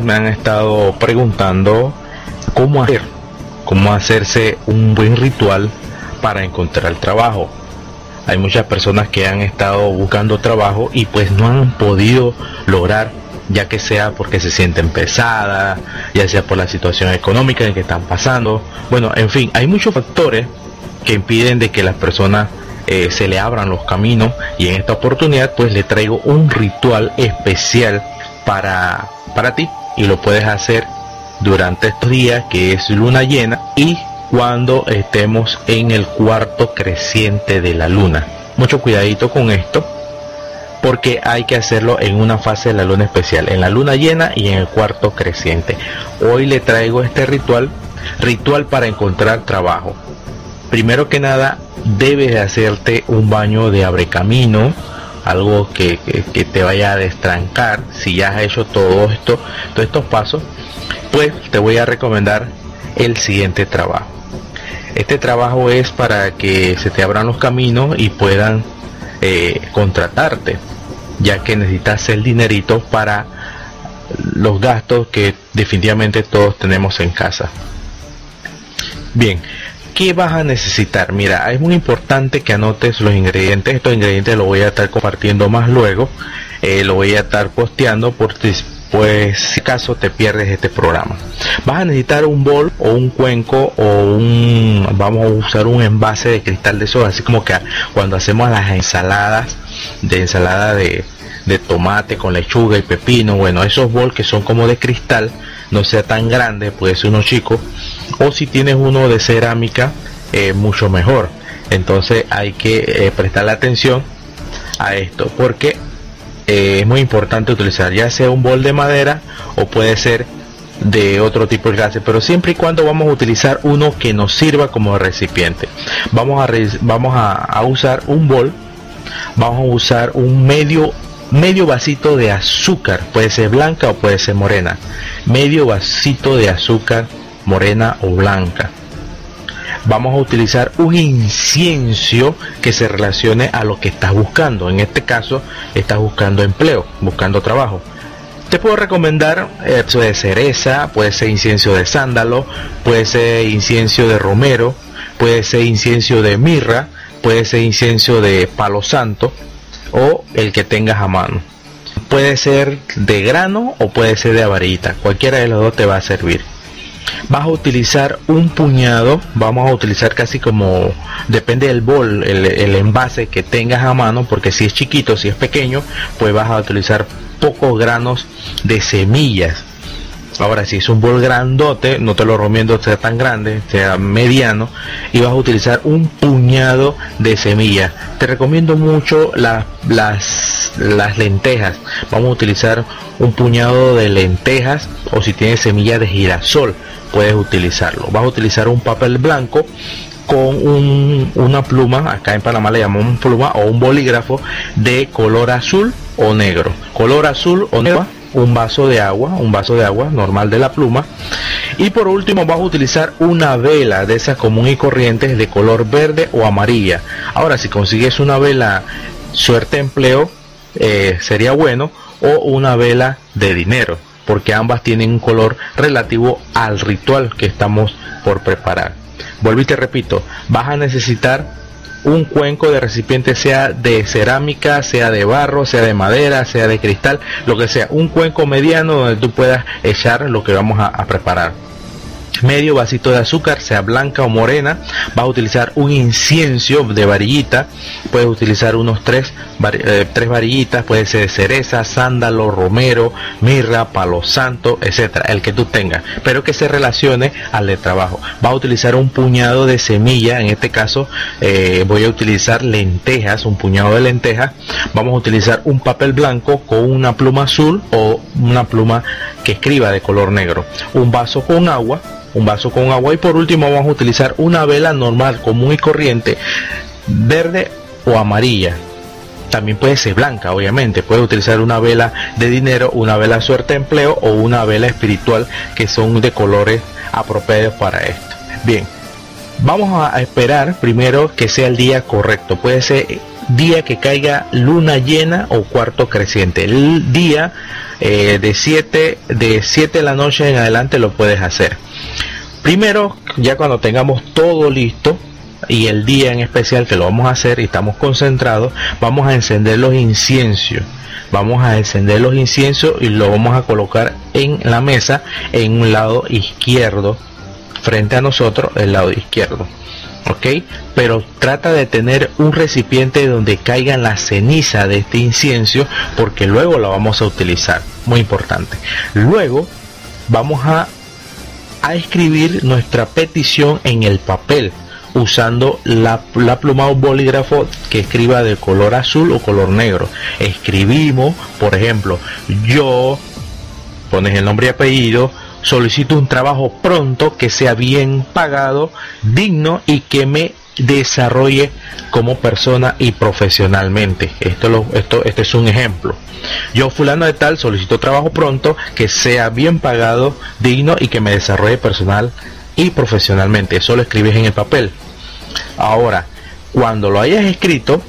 me han estado preguntando cómo hacer, cómo hacerse un buen ritual para encontrar trabajo. Hay muchas personas que han estado buscando trabajo y pues no han podido lograr, ya que sea porque se sienten pesadas, ya sea por la situación económica en que están pasando. Bueno, en fin, hay muchos factores que impiden de que las personas eh, se le abran los caminos y en esta oportunidad pues le traigo un ritual especial para, para ti y lo puedes hacer durante estos días que es luna llena y cuando estemos en el cuarto creciente de la luna. Mucho cuidadito con esto porque hay que hacerlo en una fase de la luna especial, en la luna llena y en el cuarto creciente. Hoy le traigo este ritual, ritual para encontrar trabajo. Primero que nada, debes hacerte un baño de abre camino algo que, te vaya a destrancar, si ya has hecho todo esto, todos estos pasos, pues te voy a recomendar el siguiente trabajo. Este trabajo es para que se te abran los caminos y puedan eh, contratarte, ya que necesitas el dinerito para los gastos que definitivamente todos tenemos en casa. Bien, ¿Qué vas a necesitar? Mira, es muy importante que anotes los ingredientes. Estos ingredientes los voy a estar compartiendo más luego. Eh, lo voy a estar posteando por pues si acaso te pierdes este programa. Vas a necesitar un bol o un cuenco o un vamos a usar un envase de cristal de soda, así como que cuando hacemos las ensaladas de ensalada de, de tomate con lechuga y pepino, bueno, esos bol que son como de cristal, no sea tan grande, puede ser uno chico, o si tienes uno de cerámica, eh, mucho mejor. Entonces hay que eh, prestarle atención a esto, porque eh, es muy importante utilizar ya sea un bol de madera o puede ser de otro tipo de clase, pero siempre y cuando vamos a utilizar uno que nos sirva como recipiente. Vamos a, vamos a usar un bol, vamos a usar un medio medio vasito de azúcar, puede ser blanca o puede ser morena. Medio vasito de azúcar morena o blanca. Vamos a utilizar un incienso que se relacione a lo que estás buscando. En este caso, estás buscando empleo, buscando trabajo. Te puedo recomendar eso de cereza, puede ser incienso de sándalo, puede ser incienso de romero, puede ser incienso de mirra, puede ser incienso de palo santo, o el que tengas a mano. Puede ser de grano o puede ser de avarita, cualquiera de los dos te va a servir. Vas a utilizar un puñado, vamos a utilizar casi como, depende del bol, el, el envase que tengas a mano, porque si es chiquito, si es pequeño, pues vas a utilizar pocos granos de semillas Ahora, si es un bol grandote, no te lo recomiendo sea tan grande, sea mediano, y vas a utilizar un puñado de semillas. Te recomiendo mucho las, las lentejas. Vamos a utilizar un puñado de lentejas o si tienes semillas de girasol, puedes utilizarlo. Vas a utilizar un papel blanco con una pluma, acá en Panamá le llamamos pluma o un bolígrafo de color azul o negro. Color azul o negro un vaso de agua, un vaso de agua normal de la pluma. Y por último vas a utilizar una vela de esas común y corrientes de color verde o amarilla. Ahora si consigues una vela suerte empleo eh, sería bueno o una vela de dinero porque ambas tienen un color relativo al ritual que estamos por preparar. Vuelvo y te repito, vas a necesitar un cuenco de recipiente sea de cerámica, sea de barro, sea de madera, sea de cristal, lo que sea, un cuenco mediano donde tú puedas echar lo que vamos a, preparar medio vasito de azúcar, sea blanca o morena. Vas a utilizar un incienso de varillita. Puedes utilizar unos tres, eh, tres varillitas. Puede ser cereza, sándalo, romero, mirra, palo santo, etcétera. El que tú tengas, pero que se relacione al de trabajo. Vas a utilizar un puñado de semilla. En este caso, eh, voy a utilizar lentejas, un puñado de lentejas. Vamos a utilizar un papel blanco con una pluma azul o una pluma que escriba de color negro. Un vaso con agua un vaso con agua y por último vamos a utilizar una vela normal, común y corriente, verde o amarilla. También puede ser blanca, obviamente. Puede utilizar una vela de dinero, una vela suerte empleo o una vela espiritual que son de colores apropiados para esto. Bien, vamos a esperar primero que sea el día correcto. Puede ser día que caiga luna llena o cuarto creciente. El día eh, de 7 de 7 de la noche en adelante lo puedes hacer. Primero, ya cuando tengamos todo listo, y el día en especial que lo vamos a hacer y estamos concentrados, vamos a encender los inciensos. Vamos a encender los inciensos y lo vamos a colocar en la mesa en un lado izquierdo, frente a nosotros, el lado izquierdo. ¿Ok? Pero trata de tener un recipiente donde caigan la ceniza de este incienso porque luego lo vamos a utilizar. Muy importante. Luego vamos a, a escribir nuestra petición en el papel usando la, pluma o bolígrafo que escriba de color azul o color negro. Escribimos, por ejemplo, yo, pones el nombre y apellido, solicito un trabajo pronto que sea bien pagado, digno y que me desarrolle como persona y profesionalmente. Esto, este es un ejemplo. Yo fulano de tal solicito trabajo pronto que sea bien pagado, digno y que me desarrolle personal y profesionalmente. Eso lo escribes en el papel. Ahora, cuando lo hayas escrito,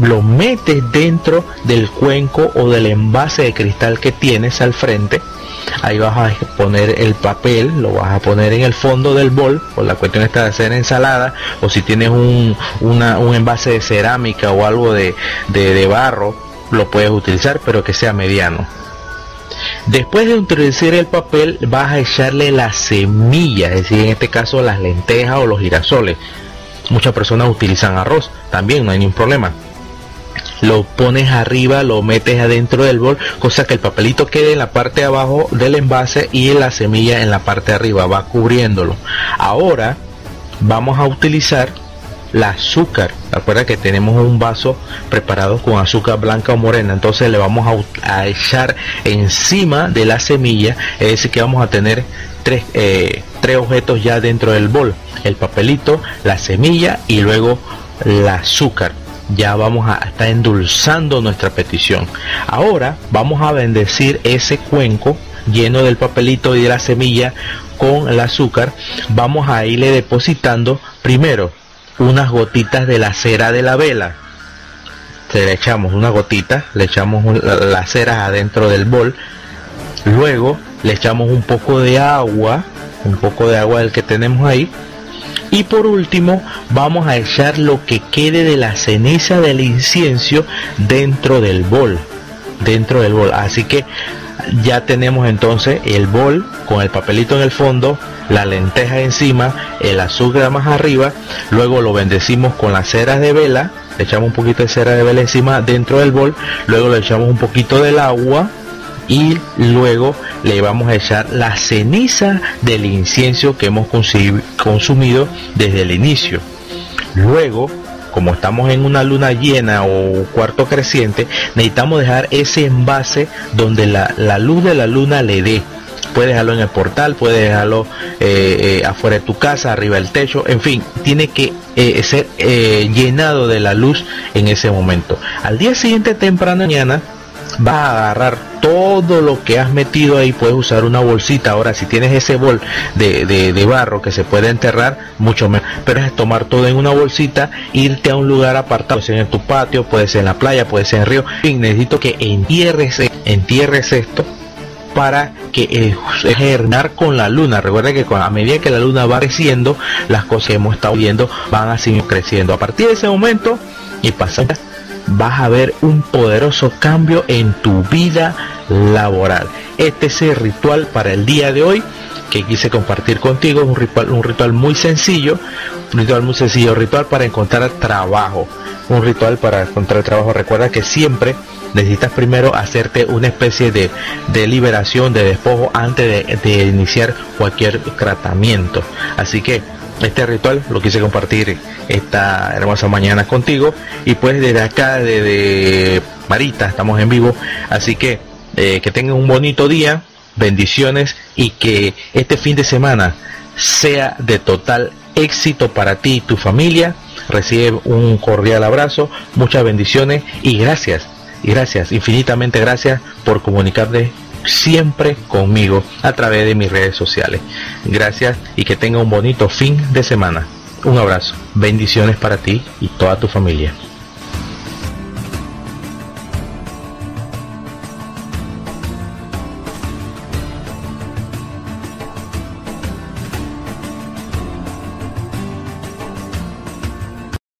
lo metes dentro del cuenco o del envase de cristal que tienes al frente. Ahí vas a poner el papel, lo vas a poner en el fondo del bol, por la cuestión está de hacer ensalada, o si tienes un, un envase de cerámica o algo de, de barro, lo puedes utilizar, pero que sea mediano Después de introducir el papel vas a echarle la semilla, es decir, en este caso las lentejas o los girasoles. Muchas personas utilizan arroz, también no hay ningún problema. Lo pones arriba, lo metes adentro del bol, cosa que el papelito quede en la parte de abajo del envase y la semilla en la parte de arriba, va cubriéndolo. Ahora vamos a utilizar la azúcar. Recuerda que tenemos un vaso preparado con azúcar blanca o morena. Entonces le vamos a, echar encima de la semilla. Es decir, que vamos a tener tres, eh, tres objetos ya dentro del bol. El papelito, la semilla y luego la azúcar. Ya vamos a estar endulzando nuestra petición. Ahora vamos a bendecir ese cuenco lleno del papelito y de la semilla con el azúcar. Vamos a irle depositando primero unas gotitas de la cera de la vela. Se le echamos una gotita, le echamos las ceras adentro del bol. Luego le echamos un poco de agua, un poco de agua del que tenemos ahí. Y por último vamos a echar lo que quede de la ceniza del incienso dentro del bol. Dentro del bol. Así que ya tenemos entonces el bol con el papelito en el fondo, la lenteja encima, el azúcar más arriba, luego lo bendecimos con las ceras de vela, le echamos un poquito de cera de vela encima dentro del bol, luego le echamos un poquito del agua y luego le vamos a echar la ceniza del incienso que hemos consumido desde el inicio. Luego como estamos en una luna llena o cuarto creciente, necesitamos dejar ese envase donde la, luz de la luna le dé. Puedes dejarlo en el portal, puedes dejarlo eh, eh, afuera de tu casa, arriba del techo, en fin, tiene que eh, ser llenado de la luz en ese momento. Al día siguiente, temprano mañana, vas a agarrar todo lo que has metido ahí, puedes usar una bolsita. Ahora, si tienes ese bol de, de, barro que se puede enterrar, mucho mejor. Pero es tomar todo en una bolsita, irte a un lugar apartado, puede ser en tu patio, puede ser en la playa, puede ser en el río. Y necesito que entierres, entierres esto para que germinar con la luna. Recuerda que a medida que la luna va creciendo, las cosas que hemos estado viendo van así creciendo. A partir de ese momento y pasando vas a ver un poderoso cambio en tu vida laboral. Este es el ritual para el día de hoy que quise compartir contigo. Es un ritual, un ritual muy sencillo, un ritual muy sencillo, ritual para encontrar trabajo. Un ritual para encontrar trabajo. Recuerda que siempre necesitas primero hacerte una especie de, de liberación, de despojo antes de, de iniciar cualquier tratamiento. Así que este ritual lo quise compartir esta hermosa mañana contigo. Y pues desde acá desde Marita estamos en vivo. Así que eh, que tengan un bonito día bendiciones y que este fin de semana sea de total éxito para ti y tu familia. Recibe un cordial abrazo muchas bendiciones y gracias y gracias infinitamente gracias por comunicarte siempre conmigo a través de mis redes sociales. Gracias y que tenga un bonito fin de semana. Un abrazo, bendiciones para ti y toda tu familia.